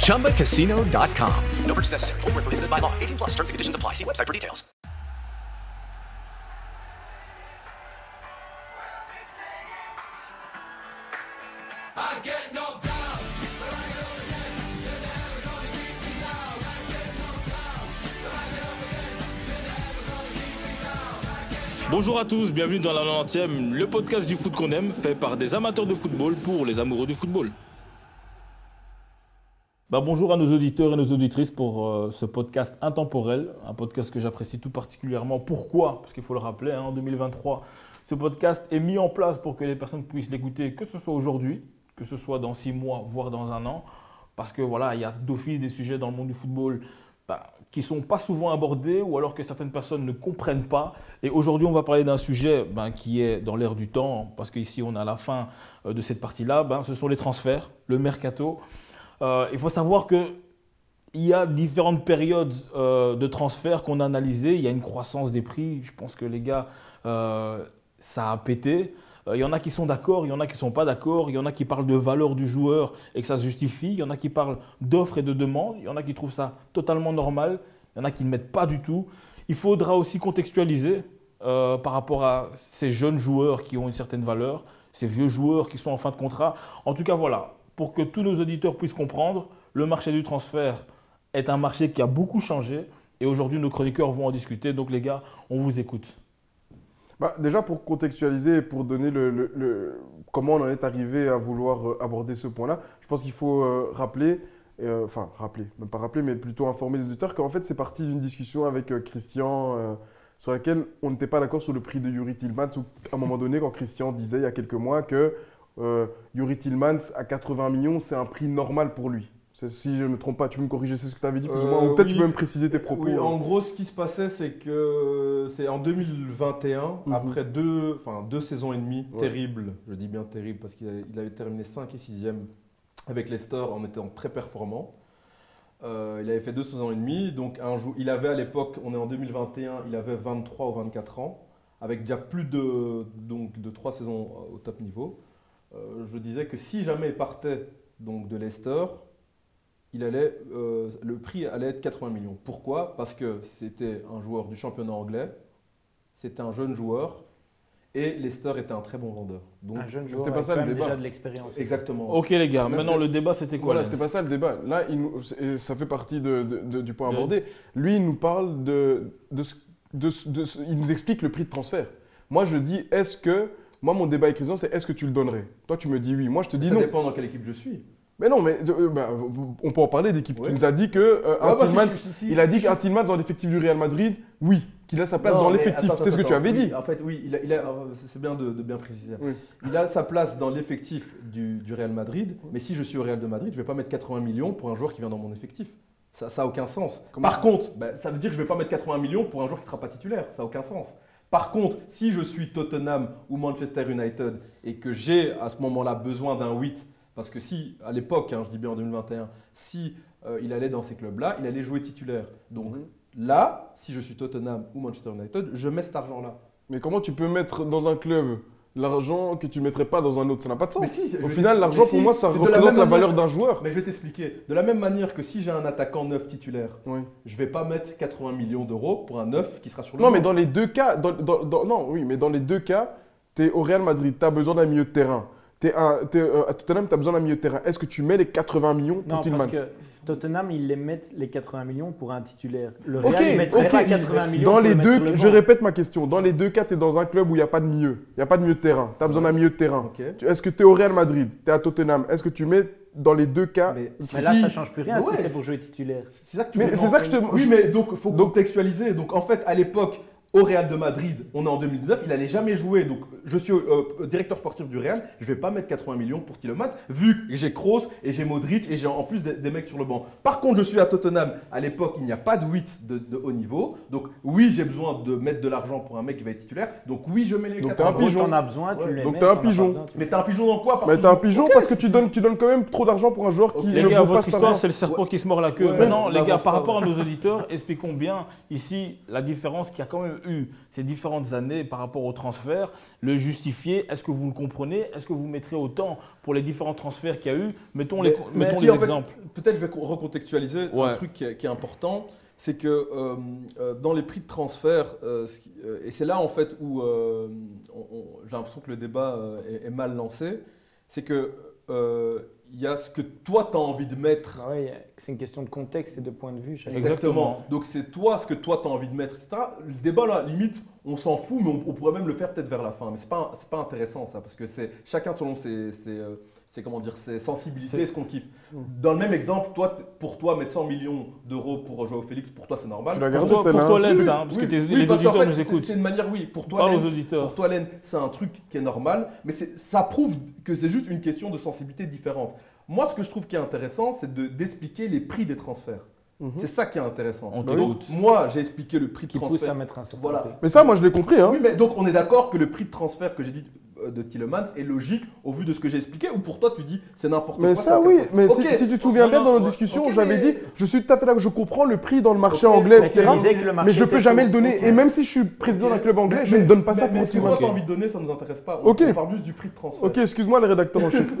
ChumbaCasino.com. No purchase necessary. Void where prohibited by law. 18 plus terms and conditions apply. See website for details. Bonjour à tous, bienvenue dans la 90e, le podcast du foot qu'on aime, fait par des amateurs de football pour les amoureux du football. Bah, bonjour à nos auditeurs et nos auditrices pour euh, ce podcast intemporel, un podcast que j'apprécie tout particulièrement. Pourquoi? Parce qu'il faut le rappeler, hein, en 2023, ce podcast est mis en place pour que les personnes puissent l'écouter, que ce soit aujourd'hui, que ce soit dans six mois, voire dans un an. Parce que voilà, il y a d'office des sujets dans le monde du football bah, qui sont pas souvent abordés ou alors que certaines personnes ne comprennent pas. Et aujourd'hui, on va parler d'un sujet ben, qui est dans l'air du temps, parce qu'ici, on a la fin euh, de cette partie-là. Ben, ce sont les transferts, le mercato. Euh, il faut savoir que il y a différentes périodes euh, de transferts qu'on a analysées. Il y a une croissance des prix. Je pense que les gars, euh, ça a pété. Il y en a qui sont d'accord, il y en a qui ne sont pas d'accord. Il y en a qui parlent de valeur du joueur et que ça se justifie. Il y en a qui parlent d'offres et de demandes. Il y en a qui trouvent ça totalement normal. Il y en a qui ne mettent pas du tout. Il faudra aussi contextualiser par rapport à ces jeunes joueurs qui ont une certaine valeur, ces vieux joueurs qui sont en fin de contrat. En tout cas, voilà, pour que tous nos auditeurs puissent comprendre, le marché du transfert est un marché qui a beaucoup changé. Et aujourd'hui, nos chroniqueurs vont en discuter. Donc, les gars, on vous écoute. Bah, déjà, pour contextualiser et pour donner le, comment on en est arrivé à vouloir euh, aborder ce point-là, je pense qu'il faut euh, rappeler, euh, enfin rappeler, même pas rappeler, mais plutôt informer les auditeurs qu'en fait, c'est parti d'une discussion avec Christian sur laquelle on n'était pas d'accord sur le prix de Yuri Tillmans. À un moment donné, quand Christian disait il y a quelques mois que euh, Yuri Tillmans à 80 millions, c'est un prix normal pour lui. Si je ne me trompe pas, tu peux me corriger, c'est ce que tu avais dit plus ou moins, Euh, ou peut-être oui. tu peux me préciser tes propos. Oui, hein. en gros, ce qui se passait, c'est que c'est en 2021, Mhm. après deux, enfin, deux saisons et demie Ouais. terribles, je dis bien terribles parce qu'il avait, terminé 5 et 6e avec Leicester en étant très performant. Euh, il avait fait deux saisons et demie, donc un jour, il avait à l'époque, on est en 2021, il avait 23 ou 24 ans, avec déjà plus de, donc, de 3 saisons euh, au top niveau. Euh, je disais que si jamais il partait donc, de Leicester, il allait, euh, le prix allait être 80 millions. Pourquoi? Parce que c'était un joueur du championnat anglais, c'était un jeune joueur, et Leicester était un très bon vendeur. Donc, Un jeune c'était joueur pas ça, le débat. déjà de l'expérience. exactement. Ok, les gars, Là, maintenant, c'était- le débat, c'était quoi Voilà, c'était pas ça le débat. Là, il nous, ça fait partie de, de- de- du point De- abordé. Lui, il nous parle de, de, ce- de ce- de ce- Il nous explique le prix de transfert. Moi, je dis, est-ce que. Moi, mon débat avec Christian, c'est est-ce que tu le donnerais? Toi, tu me dis oui. Moi, je te dis ça non. dépend dans quelle équipe je suis. Mais non, mais euh, bah, on peut en parler d'équipe. Ouais. Tu nous as dit que euh, Ouais, bah, si- Tillmans- si- si- il a dit qu'un Tillmans dans l'effectif du Real Madrid, oui, qu'il a sa place Non, dans l'effectif. C'est ce que tu avais oui, dit. En fait, oui, il a, il a- euh, c'est bien de, de bien préciser. Oui. Il a sa place dans l'effectif du, du Real Madrid, mais si je suis au Real de Madrid, je ne vais pas mettre 80 millions pour un joueur qui vient dans mon effectif. Ça n'a aucun sens. Comment- Par contre, bah, ça veut dire que je ne vais pas mettre 80 millions pour un joueur qui ne sera pas titulaire. Ça n'a aucun sens. Par contre, si je suis Tottenham ou Manchester United et que j'ai à ce moment-là besoin d'un 8, parce que si, à l'époque, hein, je dis bien en 2021, si euh, il allait dans ces clubs-là, il allait jouer titulaire. Donc Mhm. là, si je suis Tottenham ou Manchester United, je mets cet argent-là. Mais comment tu peux mettre dans un club l'argent que tu ne mettrais pas dans un autre Ça n'a pas de sens. Mais si, je Au final, l'argent, pour moi, ça c'est de la représente la, valeur d'un joueur. Mais je vais t'expliquer. De la même manière que si j'ai un attaquant neuf titulaire, Oui. je vais pas mettre 80 millions d'euros pour un neuf qui sera sur le Non, banc. mais dans les deux cas, dans- dans- dans- non, oui, mais dans les deux cas, tu es au Real Madrid, tu as besoin d'un milieu de terrain. T'es un- t'es, euh, à Tottenham, tu as besoin d'un milieu de terrain. Est-ce que tu mets les 80 millions pour Tillmans Tottenham, ils les mettent les 80 millions pour un titulaire. Le Ok, Real, ils mettraient ok. pas 80 millions Dans pour les le mettre sur deux, le je répète ma question. Dans les deux cas, tu es dans un club où il n'y a pas de milieu. Il n'y a pas de milieu de terrain. Tu as besoin d'un milieu de terrain. Est-ce que tu es au Real Madrid Tu es à Tottenham Est-ce que tu mets dans les deux cas Mais- Mais là, ça change plus rien Ouais. si c'est pour jouer titulaire. C'est ça que tu Mais veux- c'est ça que je te- Oui, mais donc faut Donc- contextualiser. Donc en fait, à l'époque, au Real de Madrid, on est en 2019, il allait jamais jouer. Donc je suis euh, directeur sportif du Real, je vais pas mettre 80 millions pour Tielemans, vu que j'ai Kroos et j'ai Modric et j'ai en plus des, des mecs sur le banc. Par contre, je suis à Tottenham. À l'époque, il n'y a pas de 8 de, de haut niveau. Donc oui, j'ai besoin de mettre de l'argent pour un mec qui va être titulaire. Donc oui, je mets les Donc, 80 t'es un En gros, pigeon. t'en as besoin, tu Ouais. les Donc un t'en as pas pigeon. besoin, tu- Mais t'es un pigeon dans quoi? Mais Parce t'es un pigeon parce que tu donnes, tu donnes quand même trop d'argent pour un joueur qui Ok. ne Les vaut gars, pas votre cet histoire, c'est le serpent qui se mord la queue. Ouais, Maintenant, les gars, par pas, rapport à nos auditeurs, expliquons bien ici la différence qu'il y a quand même eu ces différentes années par rapport au transfert. Le justifier, est-ce que vous le comprenez Est-ce que vous mettrez autant pour les différents transferts qu'il y a eu Mettons les, Mais- mettons exemples. Peut-être je vais co- recontextualiser Ouais. un truc qui est, qui est important, c'est que euh, euh, dans les prix de transfert, euh, et c'est là en fait où j'ai l'impression que le débat est, est mal lancé, c'est que il y a ce que toi tu as envie de mettre. Ah ouais, c'est une question de contexte et de point de vue. chacun. Exactement. Donc c'est toi ce que toi tu as envie de mettre, etc. Le débat là, limite, on s'en fout, mais on, on pourrait même le faire peut-être vers la fin. Mais c'est pas c'est pas intéressant ça, parce que c'est chacun selon ses, ses, ses, comment dire C'est- et ce qu'on kiffe. Dans le même exemple, toi pour toi mettre 100 millions d'euros pour Joao Félix, pour toi c'est normal. Tu l'as Pour gardé toi, celle-là. pour toi. Lens, Oui, hein, parce que les auditeurs fait, nous c'est- écoutent. C'est une manière, oui. Pour toi, pour toi, Len, c'est un truc qui est normal, mais c'est- ça prouve que c'est juste une question de sensibilité différente. Moi, ce que je trouve qui est intéressant, c'est de- d'expliquer les prix des transferts. Mhm. C'est ça qui est intéressant. On Donc, t'écoute. moi, j'ai expliqué le prix de Qui pousse transfert. à mettre un certain Voilà. prix. Mais ça, moi, je l'ai compris. Hein. Oui, mais donc on est d'accord que le prix de transfert que j'ai dit de Tillemans est logique au vu de ce que j'ai expliqué ou pour toi tu dis c'est n'importe quoi Mais ça, oui. Mais si, si tu te souviens bien, Non, dans ouais. discussions, Ok, j'avais mais- dit, je suis tout à fait là, je comprends le prix dans le marché anglais, Mais etc. que Mais je peux jamais le donner. Et même si je suis président d'un club anglais, je ne donne pas ça pour que Tillemans. t'as envie de donner, ça nous intéresse pas. On, Ok. on parle juste du prix de transfert. Ok, excuse-moi, le rédacteur en chef.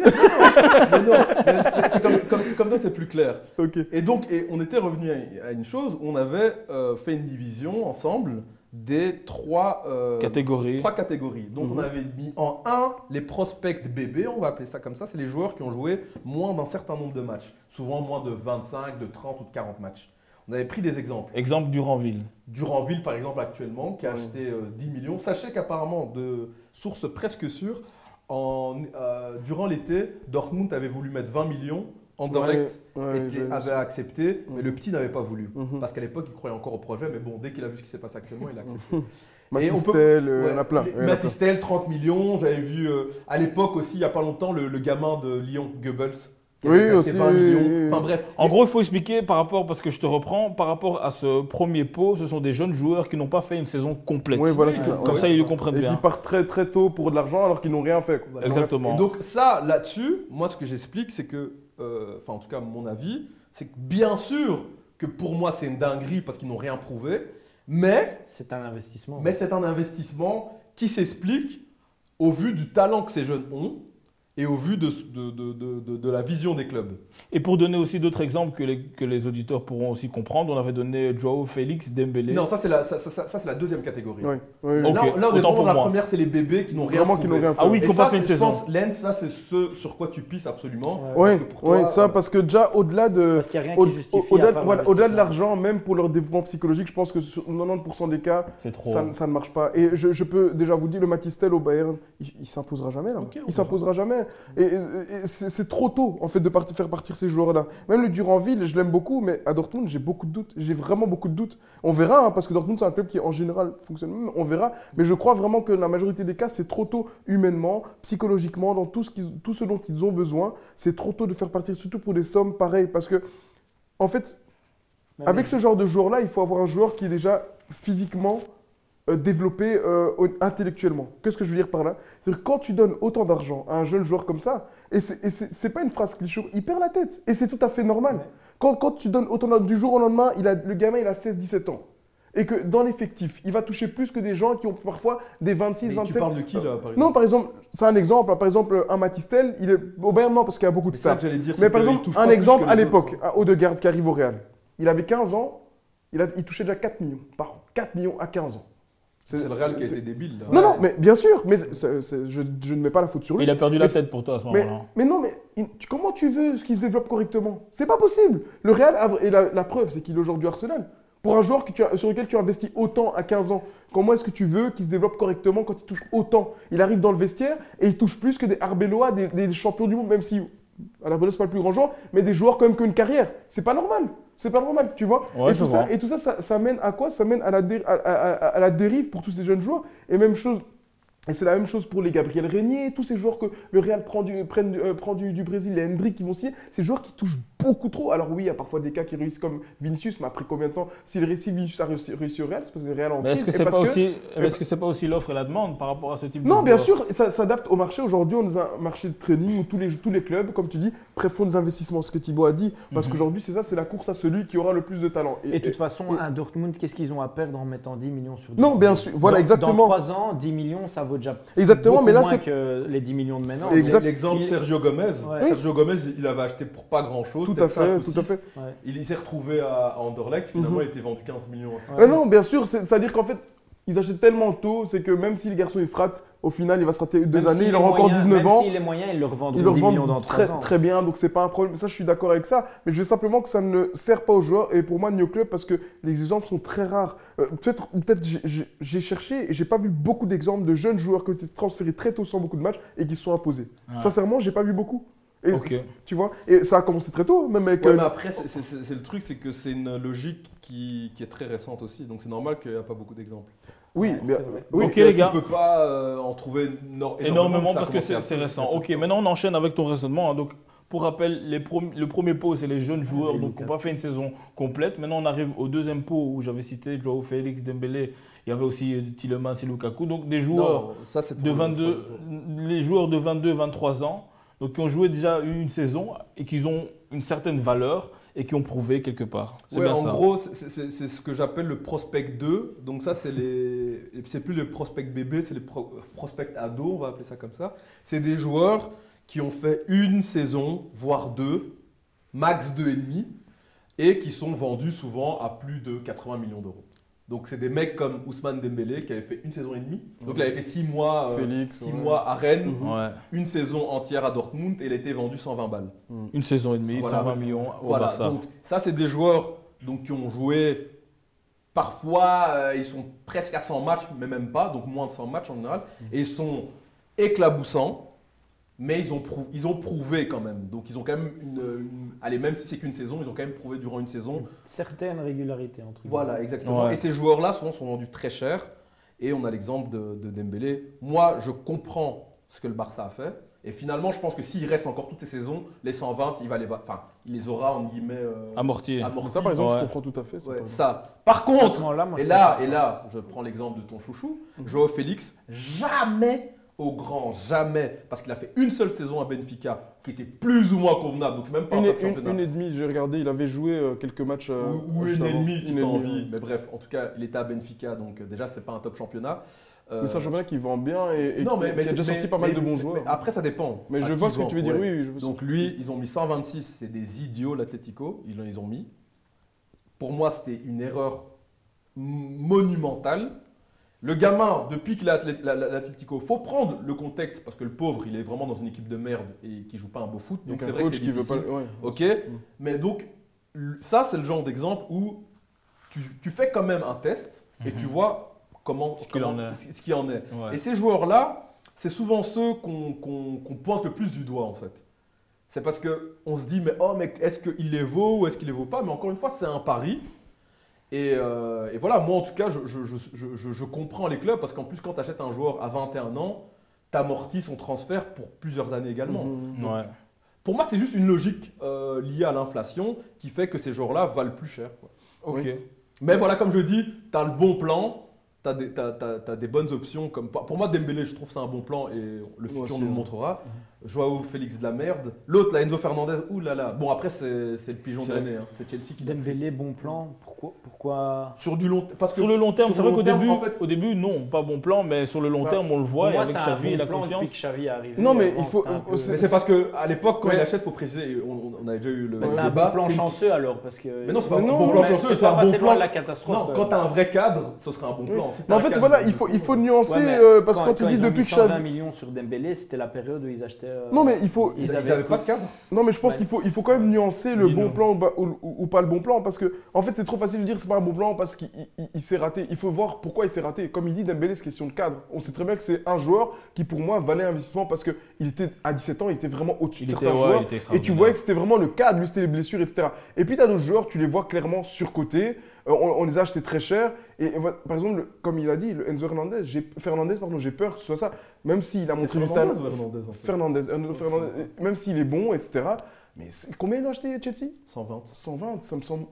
Mais non, mais comme, comme, comme ça c'est plus clair. Ok. Et donc, et on était revenu à, à une chose on avait euh, fait une division ensemble des trois, euh, Catégorie. trois catégories. Donc, on avait mis en 1 les prospects bébés, on va appeler ça comme ça. C'est les joueurs qui ont joué moins d'un certain nombre de matchs. Souvent moins de 25, de 30 ou de 40 matchs. On avait pris des exemples. Exemple Duranville. Duranville, par exemple, actuellement, qui a acheté euh, 10 millions. Sachez qu'apparemment, de sources presque sûres, en, euh, durant l'été, Dortmund avait voulu mettre 20 millions. Anderlecht Ouais, ouais, était- avait accepté, mais le petit n'avait pas voulu. Mhm. Parce qu'à l'époque, il croyait encore au projet, mais bon, dès qu'il a vu ce qui s'est passé actuellement, il a accepté. Matistel, euh, il y en Ouais, a plein. les- il y en a plein. Matistel, 30 millions. J'avais vu euh, à l'époque aussi, il n'y a pas longtemps, le, le gamin de Lyon, Goebbels. qui Oui, aussi, 20 oui, millions. oui, oui. Enfin bref. En gros, il faut expliquer par rapport, parce que je te reprends, par rapport à ce premier pot, ce sont des jeunes joueurs qui n'ont pas fait une saison complète. Oui, voilà, ça. Comme ouais. ça, ils le comprennent Et qui bien. partent très très tôt pour de l'argent alors qu'ils n'ont rien fait. Voilà. Exactement. Et donc ça, là-dessus, moi ce que j'explique, c'est que, enfin en tout cas mon avis, c'est que bien sûr que pour moi c'est une dinguerie parce qu'ils n'ont rien prouvé, mais, C'est un investissement. mais c'est un investissement qui s'explique au vu du talent que ces jeunes ont et au vu de, de, de, de- de- de la vision des clubs. Et pour donner aussi d'autres exemples que les, que les auditeurs pourront aussi comprendre, on avait donné Joao Félix, Dembélé. Non, ça c'est la, ça, ça- ça- la deuxième catégorie. Oui, oui, Là, on- là, on est vraiment la moi. première, c'est les bébés qui n'ont rien Vraiment qui rien fait. Ah oui, qui n'ont pas fait une saison. Lens, ça c'est ce sur quoi tu pisses absolument. Oui, Parce que pour toi, ça euh, parce que déjà au-delà de au-delà de l'argent, même pour leur développement psychologique, je pense que sur 90% des cas, C'est trop. ça, ça ne marche pas. Et je, je peux déjà vous dire, le Matistel au Bayern, il, il s'imposera jamais là. Il s'imposera jamais. Et, c'est trop tôt en fait de partir- faire partir ces joueurs-là. Même le Duranville, je l'aime beaucoup, mais à Dortmund, j'ai beaucoup de doutes. J'ai vraiment beaucoup de doutes. On verra, hein, parce que Dortmund c'est un club qui en général fonctionne. On verra. Mais je crois vraiment que la majorité des cas, c'est trop tôt humainement, psychologiquement, dans tout ce, tout ce dont ils ont besoin. C'est trop tôt de faire partir, surtout pour des sommes pareilles, parce que en fait, Non, avec ce genre de joueur-là, il faut avoir un joueur qui est déjà physiquement euh, développé euh, au- intellectuellement. Qu'est-ce que je veux dire par là? C'est-à-dire quand tu donnes autant d'argent à un jeune joueur comme ça, et c'est pas une phrase cliché, il perd la tête. Et c'est tout à fait normal. Ouais. Quand, quand tu donnes autant d'argent, du jour au lendemain, il a, le gamin il a 16-17 ans. Et que dans l'effectif, il va toucher plus que des gens qui ont parfois des 26, mais tu 27. parles de qui là par exemple? Non, par exemple, c'est un exemple. Par exemple, un Matistel, il est au Bayern, non, parce qu'il y a beaucoup de stars. dire. Mais par exemple, un exemple à l'époque, un Odegaard qui arrive au Real. Il avait 15 ans, il, a- il touchait déjà 4 millions par an. 4 millions à 15 ans. C'est le Real qui a été débile. là. Non, non, mais bien sûr, mais je, je ne mets pas la faute sur lui. Il a perdu la Mais tête pour toi à ce moment-là. mais non, mais il- comment tu veux qu'il se développe correctement? C'est pas possible. Le Real, a- et la, la preuve, c'est qu'il est aujourd'hui Arsenal. Pour un joueur que tu as- sur lequel tu as investi autant à 15 ans, comment est-ce que tu veux qu'il se développe correctement quand il touche autant? Il arrive dans le vestiaire et il touche plus que des Arbeloa, des, des champions du monde, même si Arbeloa, c'est pas le plus grand joueur, mais des joueurs quand même qui ont une carrière. C'est pas normal. C'est pas normal, tu vois. Ouais, et, tout ça, et tout ça, ça, ça mène à quoi? Ça mène à la, à- à- à- à la dérive pour tous ces jeunes joueurs. Et même chose, et c'est la même chose pour les Gabriel Régnier, tous ces joueurs que le Real prend du, prennent du- euh, prend du, du Brésil, les Hendrick qui vont signer, ces joueurs qui touchent beaucoup trop. Alors oui, il y a parfois des cas qui réussissent comme Vinicius, mais après combien de temps S'il réussit, Vinicius a réussi, réussi au Real, c'est parce que le Real en Mais est-ce que c'est pas que- aussi, pas aussi l'offre et la demande par rapport à ce type de Non, bien sûr, ça s'adapte au marché. Aujourd'hui, on est dans un marché de training où tous les, tous les clubs, comme tu dis, préfèrent des investissements. Ce que Thibaut a dit, parce Mhm. qu'aujourd'hui, c'est ça, c'est la course à celui qui aura le plus de talent. Et de toute façon, et- un Dortmund, qu'est-ce qu'ils ont à perdre en mettant 10 millions sur 10 Non, bien sûr, voilà, Dans- exactement. Dans 3 ans, 10 millions, ça vaut déjà Exactement, mais là, moins c'est- que les 10 millions de maintenant. Exact. L'exemple Il- Sergio Gomez. Ouais. Sergio Gomez, il avait acheté pour pas grand chose. Tout à fait, tout à fait. Ouais. Il, il s'est retrouvé à, à Anderlecht. Finalement, Mhm. il était vendu 15 millions. à. Ah non, bien sûr, c'est- c'est-à-dire qu'en fait, ils achètent tellement tôt, c'est que même si le garçon il se rate, au final, il va se rater deux Même années, il est aura encore moyen- 19 même ans. S'il est moyen, ils le revendront Ils le 10 millions dans revendent 3 très, ans. très bien, donc c'est pas un problème. Ça, je suis d'accord avec ça. Mais je veux simplement que ça ne sert pas aux joueurs et pour moi, ni au club, parce que les exemples sont très rares. Euh, peut-être, peut-être j'ai- cherché et j'ai pas vu beaucoup d'exemples de jeunes joueurs qui ont été transférés très tôt sans beaucoup de matchs et qui se sont imposés. Ouais. Sincèrement, j'ai pas vu beaucoup. Et Tu vois Et ça a commencé très tôt, même avec. Ouais, euh, mais après, c'est- c'est c'est- c'est le truc, c'est que c'est une logique qui, qui est très récente aussi. Donc c'est normal qu'il n'y a pas beaucoup d'exemples. Oui, Ouais, mais- oui. Ok, les gars. Tu peux pas euh, en trouver nor- Énormément a parce que c'est récent. Ok, maintenant on enchaîne avec ton raisonnement. hein. Donc, pour rappel, les prom- le premier pot, c'est les jeunes joueurs donc, qui n'ont pas fait une saison complète. Maintenant, on arrive au deuxième pot où j'avais cité Joao Félix, Dembélé. Il y avait aussi euh, Tielemans et Lukaku. Donc, des joueurs Non, ça, c'est pour de le- 22, les joueurs de 22, 23 ans, donc qui ont joué déjà une saison et qui ont une certaine valeur et qui ont prouvé quelque part. C'est Ouais, bien en ça. gros, c'est- ce que j'appelle le prospect 2. Donc ça, c'est les, c'est plus le prospect bébé, c'est les pro- prospect ado, on va appeler ça comme ça. C'est des joueurs qui ont fait une saison, voire deux, max deux et demi, et qui sont vendus souvent à plus de 80 millions d'euros. Donc c'est des mecs comme Ousmane Dembélé qui avait fait une saison et demie. Donc il avait fait six mois, euh, Félix. six ouais. mois à Rennes, Ouais. une saison entière à Dortmund, et il a été vendu 120 balles. Une saison et demie, Voilà. 120 millions au Voilà, Barça. donc ça c'est des joueurs donc, qui ont joué, parfois euh, ils sont presque à 100 matchs, mais même pas, donc moins de 100 matchs en général, et ils sont éclaboussants, mais ils ont, prou- ils ont prouvé quand même. Donc ils ont quand même une... une- allez, même si c'est qu'une saison, ils ont quand même prouvé durant une saison. Certaines régularités entre guillemets. Voilà, exactement. Ouais. Et ces joueurs-là souvent sont vendus très cher, et on a l'exemple de, de Dembélé. Moi, je comprends ce que le Barça a fait. Et finalement, je pense que s'il reste encore toutes ces saisons, les 120, il, va les, va- enfin, il les aura, en guillemets, euh, Amorti. amortis. Ça, par exemple, Ouais. je comprends tout à fait. ça, Ouais, par ça. Contre, moi, et là, et là, je prends l'exemple de ton chouchou, Joao Félix, jamais au grand, jamais, parce qu'il a fait une seule saison à Benfica qui était plus ou moins convenable, donc c'est même pas Une, un top championnat. une et demie, j'ai regardé, il avait joué euh, quelques matchs. euh, ou, ou juste une si t'as envie, ouais. mais bref, en tout cas, il était à Benfica, donc euh, déjà c'est pas un top championnat. Euh, Mais c'est un championnat qui vend bien et, et non, qui, mais, qui a déjà sorti mais- pas mal de bons joueurs. après, ça dépend. Mais je vois ce que tu veux dire, ouais. oui. Je Donc lui, ils ont mis 126, c'est des idiots l'Atlético, ils ils ont mis. Pour moi, c'était une erreur monumentale. Le gamin, depuis qu'il la- l'Atlético, faut prendre le contexte parce que le pauvre, il est vraiment dans une équipe de merde et qui joue pas un beau foot. Donc c'est un vrai que coach c'est veut pas. ouais. Ok, mais donc ça c'est le genre d'exemple où tu, tu fais quand même un test et tu vois comment Ce qu'il en est. ce ce qu'il en est. Ouais. Et ces joueurs-là, c'est souvent ceux qu'on pointe le plus du doigt en fait. C'est parce que on se dit mais oh mais est-ce qu'il les vaut ou est-ce qu'il les vaut pas? Mais encore une fois, c'est un pari. Et, euh, et voilà, moi en tout cas, je, je- je- je- comprends les clubs parce qu'en plus, quand tu achètes un joueur à 21 ans, tu amortis son transfert pour plusieurs années également. Mhm. Ouais. Pour moi, c'est juste une logique euh, liée à l'inflation qui fait que ces joueurs-là valent plus cher. quoi. Ok. Oui. Mais voilà, comme je dis, tu as le bon plan, tu as, des t'as- t'as- t'as des bonnes options. Comme, pour moi, Dembélé, je trouve que c'est un bon plan et le futur nous le montrera. Joao Félix de la merde. L'autre, là, Enzo Fernandez, ouh là là. Bon, après, c'est le pigeon de C'est- l'année. hein. C'est Chelsea qui l'a. Dembélé, bon plan. Pourquoi, pourquoi? Sur du long parce que Sur le long terme, c'est vrai qu'au début, en fait- au début, non, pas bon plan, mais sur le long Bah, terme, on le voit, Pour et moi, avec Xavi bon la plan confiance. depuis que Xavi est arrivé. Non, mais Avant, il faut- c'est- parce que à l'époque, quand Ouais. il achète, faut préciser. On, on avait déjà eu le Mais c'est un bon plan chanceux alors parce que. Mais non, c'est pas un bon plan chanceux, c'est un bon plan. la catastrophe. Non, quand t'as un vrai cadre, ce serait un bon plan. Mais en fait, voilà, il faut, il nuancer euh, parce que quand tu dis depuis que 120 Xavi. millions sur Dembélé, c'était la période où ils achetaient. Euh, Non, mais il faut. Ils Ils n'avaient avaient- pas de cadre. Non, mais je pense Ouais. qu'il faut, il faut quand même nuancer le Dis-nous. bon plan ou, ba- ou- ou- ou pas le bon plan parce que, en fait, c'est trop facile de dire c'est pas un bon plan parce qu'il il- il s'est raté. Il faut voir pourquoi il s'est raté. Comme il dit, Dembélé, c'est question de cadre. On sait très bien que c'est un joueur qui, pour moi, valait investissement parce qu'il était à 17 ans, il était vraiment au-dessus Il de certains ouais, joueurs. il était Et tu voyais que c'était vraiment le cadre, lui, c'était les blessures, etc. Et puis, tu as d'autres joueurs, tu les vois clairement surcotés. Euh, on, on les a achetés très cher. Et, par exemple, le- comme il a dit, le Enzo Hernandez, j'ai- Fernandez, pardon, j'ai peur que ce soit ça. Même s'il a montré du talent. Fernandez Hernandez, en fait Fernandez, Enzo Fernandez, même s'il est bon, etc. Mais combien il a acheté Chelsea? 120. 120, ça me semble.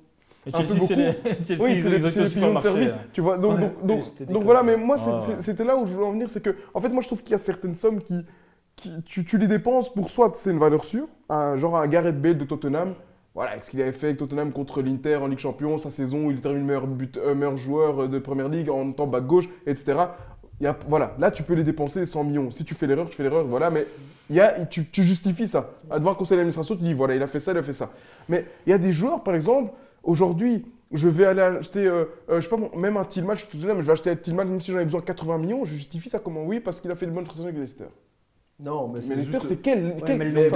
Et un peu Chelsea, c'est les, Chelsea, Oui, c'est les, les pigeons de service. hein. Tu vois, donc, Ouais, donc, oui, donc, c'était des donc voilà, mais moi, ouais. c'était là où je voulais en venir. C'est que, en fait, moi, je trouve qu'il y a certaines sommes qui. qui tu, tu les dépenses pour soit c'est une valeur sûre, un, genre un Gareth Bale de Tottenham. Voilà, ce qu'il avait fait avec Tottenham contre l'Inter en Ligue Champion, sa saison où il termine meilleur, but, euh, joueur euh, de Première Ligue en temps back gauche, etc. Y a, voilà, là, tu peux les dépenser les 100 millions. Si tu fais l'erreur, tu fais l'erreur, voilà, mais y a, tu, justifies ça. À un conseil d'administration, tu dis, voilà, il a fait ça, il a fait ça. Mais il y a des joueurs, par exemple, aujourd'hui, je vais aller acheter, euh, euh, je sais pas, même un Tillman, je suis tout mais je vais acheter un Tillman, même si j'en ai besoin de 80 millions, je justifie ça comment? Oui, parce qu'il a fait une bonne prestation avec Leicester. Non, mais Mais c'est Leicester, juste- c'est quel, Ouais, quel- mais le Mais de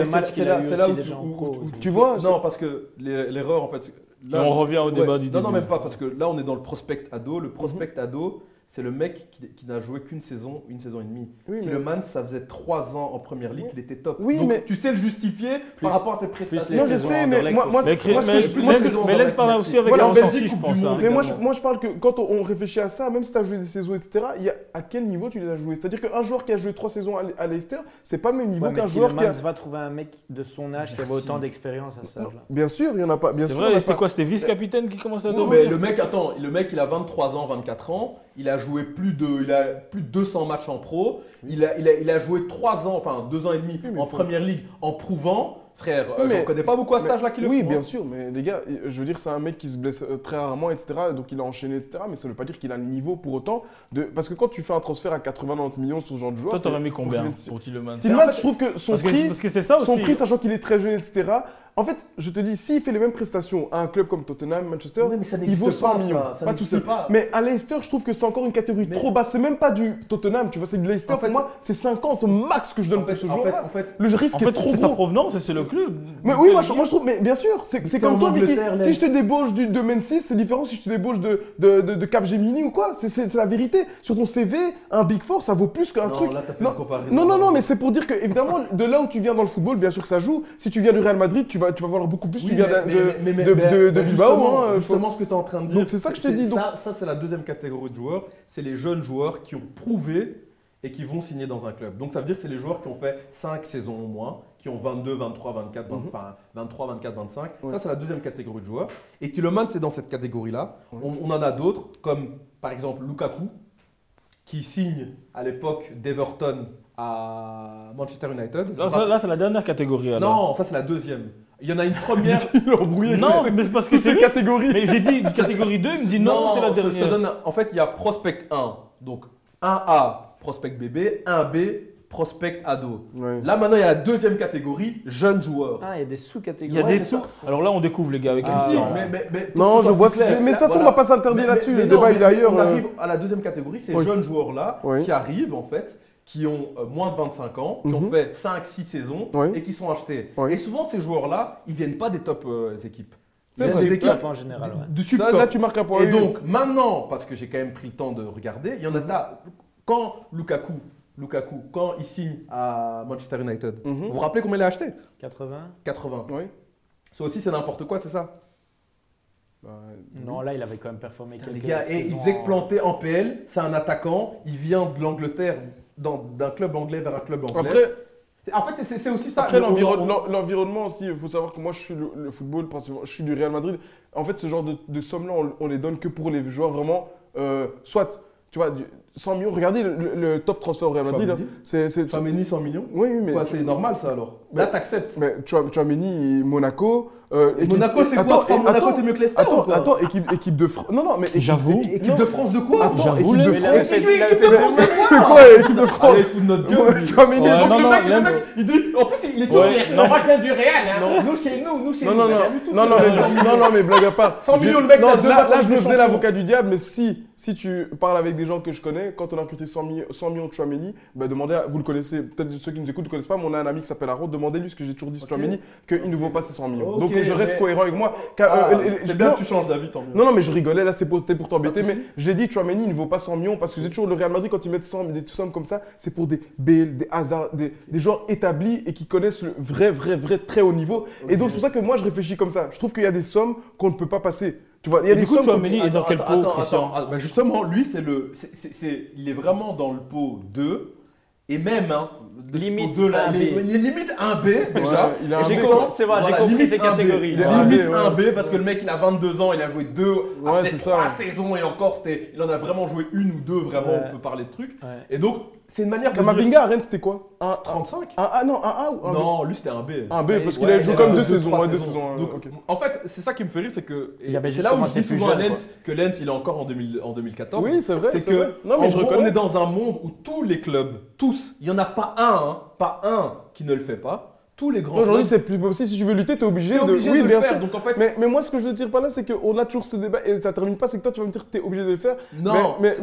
c'est là- où tu- en où- pro. où- où- Tu vois, Non, parce que les- l'erreur, en fait. On revient au débat du Non, non, début. même pas, parce que là, on est dans le prospect ado. Le prospect ado, c'est le mec qui, qui n'a joué qu'une saison, une saison et demie. Oui, mais- Tielemans, ça faisait trois ans en première ligue Oui. qu'il était top. Oui, Donc, mais- tu sais le justifier par rapport à ses prestations. Non, je sais, mais moi, moi, Mais, mais, je- mais, moi, mais Lens parle Merci. aussi avec Voilà, un Belgique, ressenti, je Coupe pense. du hein. Monde. Mais moi je, également. moi, je parle que quand on, on réfléchit à ça, même si tu as joué des saisons, etc., il y a, à quel niveau tu les as joués? C'est-à-dire qu'un joueur qui a joué trois saisons à, Le- à Leicester, c'est pas le même niveau Ouais, mais qu'un joueur qui a. Va trouver un mec de son âge qui avait autant d'expérience à âge-là. Bien sûr, il y en a pas. Bien C'est sûr, il c'était quoi? C'était vice-capitaine qui commençait à Non, devenir mais le mec, attends, le mec, il a 23 ans, 24 ans. Il a joué plus de, il a plus de 200 matchs en pro. Il, a, il, a, il a joué 3 ans, enfin 2 ans et demi Oui, en faut- première ligue en prouvant. Frère, Oui, euh, mais j'en connais pas beaucoup à cet mais- âge-là qui le Oui, font, bien hein. sûr, mais les gars, je veux dire, c'est un mec qui se blesse euh, très rarement, etc. Donc il a enchaîné, etc. Mais ça ne veut pas dire qu'il a le niveau pour autant. De... Parce que quand tu fais un transfert à 80-90 millions sur ce genre de joueur. Toi, t'aurais mis combien Pour- Tillman, je trouve que son Parce que- prix. parce que c'est ça Son prix, sachant qu'il est très jeune, etc. En fait, je te dis, s'il fait les mêmes prestations à un club comme Tottenham, Manchester, Ouais, mais ça il vaut 100 pas, ça. millions. Ça pas tout seul. pas. Mais à Leicester, je trouve que c'est encore une catégorie Mais- trop basse. C'est même pas du Tottenham, tu vois, c'est du Leicester. En fait- pour moi, c'est 50 max que je donne En fait, pour ce en joueur. fait, en fait, le risque En est fait, trop c'est sa gros. provenance, et c'est le club. Mais oui, moi je, moi, je trouve, mais bien sûr, c'est comme toi, Vicky. Si je te débauche du, de Mensis, c'est différent si je te débauche de, de, de, de Capgemini ou quoi. C'est- la vérité. Sur ton CV, un Big Four, ça vaut plus qu'un truc. là, fait non, non, non, mais c'est pour dire que, évidemment, de là où tu viens dans le football, bien sûr que ça joue. Si tu viens du Real Madrid, tu vas, tu vas valoir beaucoup plus. Oui, tu viens mais- de, mais- mais- mais- de, mais- de- de Bilbao. justement, hein, justement, ce que tu es en train de dire. Donc, c'est ça que je te dis, donc- Ça, ça, c'est la deuxième catégorie de joueurs. C'est les jeunes joueurs qui ont prouvé et qui vont signer dans un club. Donc, ça veut dire que c'est les joueurs qui ont fait 5 saisons au moins, qui ont 22, 23, 24, 20, Mhm. enfin, 23, 24, 25. Ouais. Ça, c'est la deuxième catégorie de joueurs. Et Tielemans, c'est dans cette catégorie-là. On, on en a d'autres, comme par exemple Lukaku, qui signe à l'époque d'Everton à Manchester United. Là, ça- là, c'est la dernière catégorie. alors. non, ça, c'est la deuxième. Il y en a une première. Il est embrouillé. Non, mais c'est parce que c'est catégories. Mais j'ai dit catégorie 2, il me dit non, c'est la je te dernière. donne en fait, il y a prospect 1. Donc 1A, prospect bébé, 1B, prospect ado. Ouais. Là, maintenant, il y a la deuxième catégorie, jeune joueur. Ah, il y a des sous-catégories. Il y a des sous. Alors là, on découvre les gars avec Ah, Si, Christian. mais, mais- mais- Non, je vois ce que tu. Mais de toute façon, voilà. on va pas s'interdire là-dessus. Le non, débat, mais il est ailleurs. On euh. arrive à la deuxième catégorie, ces Oui. jeunes joueurs-là Oui. qui arrivent, en fait, qui ont euh, moins de 25 ans, qui ont Mhm. fait 5-6 saisons Oui. et qui sont achetés. Oui. Et souvent, ces joueurs-là, ils viennent pas des top euh, équipes. C'est des Des équipes en général. ouais. de Ça, sub-top. là, tu marques un point. Et Oui, donc maintenant, parce que j'ai quand même pris le temps de regarder, il y en a t'as- quand Lukaku, Lukaku, quand il signe à Manchester United, Mhm. vous vous rappelez combien il a acheté? 80 80. Oui. Ça aussi c'est n'importe quoi, c'est ça? Bah, Non, là, il avait quand même performé Les quelques gars, et il faisait que en- planter en PL, c'est un attaquant, il vient de l'Angleterre, d'un club anglais vers un club anglais. Après, en fait, c'est c'est aussi ça. Après, Le- on- l'environ- on- l'en- l'environnement aussi, il faut savoir que moi, je suis le, le football, principalement, je suis du Real Madrid. En fait, ce genre de, de sommes-là, on, on les donne que pour les joueurs vraiment, euh, soit tu vois, du- 100 millions. Regardez le, le- le top transfert au Real Madrid. Chouameni. hein. C'est, Chouameni 100 millions oui, oui, mais. Quoi, C'est normal ça alors Là, t'acceptes. Mais Chouam- Chouameni, Monaco. Euh, équipe- Monaco, c'est quoi Attends, Monaco, c'est mieux que Leicester Attends, quoi attends, équipe, équipe de France. Non, non, mais. équipe- J'avoue. équipe- Équipe de France de quoi J'avoue, équipe de France. Équipe de France de C'est quoi l'équipe de France Allez, fout de notre gueule. le le mec, Il dit, en plus, il est tout non. Moi, je viens du Real. Hein. Nous, chez nous, nous, chez nous. non, non, non, non, mais, non, non, mais blague à part. 100 Je- millions, le mec, là, je me faisais l'avocat du diable, mais si, si tu parles avec des gens que je connais, quand on a recruté 100 millions, 100 millions de Chouameni, bah, demandez, à- vous le connaissez, peut-être ceux qui nous écoutent ne connaissent pas, mais on a un ami qui s'appelle Aaron, demandez-lui ce que j'ai toujours dit sur Ok. Chouameni, qu'il ne vaut pas ces 100 millions. Donc je reste mais- cohérent avec moi. Ah, euh, euh, C'est bien non, que tu changes d'avis, tant mieux. non, non, mais je rigolais, là, c'était pour, t'embêter, mais j'ai dit Chouameni, il ne vaut pas 100 millions parce que j'ai toujours le Real Madrid, quand ils mettent 100, des sommes comme ça, c'est pour des Bale, des Hazard, des, des joueurs établis et qui connaissent le vrai, vrai, vrai très haut niveau. Et donc, c'est pour ça que moi, je réfléchis comme ça. Je trouve qu'il y a des sommes qu'on ne peut pas passer. Tu vois, il y a Et des coup, sommes. Chouameni est dans quel pot, Christian. Ah, bah justement, lui, c'est le, c'est- c'est- c'est- il est vraiment dans le pot 2. Et même, hein, de ce Limite pot 2 là, un il est, B. il est limite un B déjà. Ouais, il a j'ai compris- C'est bon, j'ai voilà, compris limite ces un B. catégories. Limite Ouais. un B parce que le mec il a 22 ans, il a joué deux, Ouais, peut-être c'est ça. trois saisons et encore c'était, il en a vraiment joué une ou deux vraiment, Ouais. on peut parler de trucs. Ouais. Et donc c'est une manière de dire- Kamavinga à Rennes, c'était quoi un, 35 un A, non, un A ou un B Non, lui c'était un B. Un B, parce qu'il Ouais, a joué comme a deux deux, saisons. trois ouais, deux saisons. saisons. Donc, ok. en fait, c'est ça qui me fait rire, c'est que et avait c'est là où je dis souvent à Lens que Lens il est encore en, 2000 en 2014. Oui, c'est vrai. c'est que vrai. Non, mais en je gros, on reconnais. est dans un monde où tous les clubs, tous, il y en a pas un, hein, pas un qui ne le fait pas. Tous les grands. Aujourd'hui, clubs, c'est plus possible. Si tu veux lutter, t'es obligé t'es de. obligé Oui, de le bien faire. sûr. Donc en fait, Mais, mais moi, ce que je veux dire par là, c'est qu'on a toujours ce débat et ça termine pas. C'est que toi, tu vas me dire que tu es obligé de le faire. non. Mais,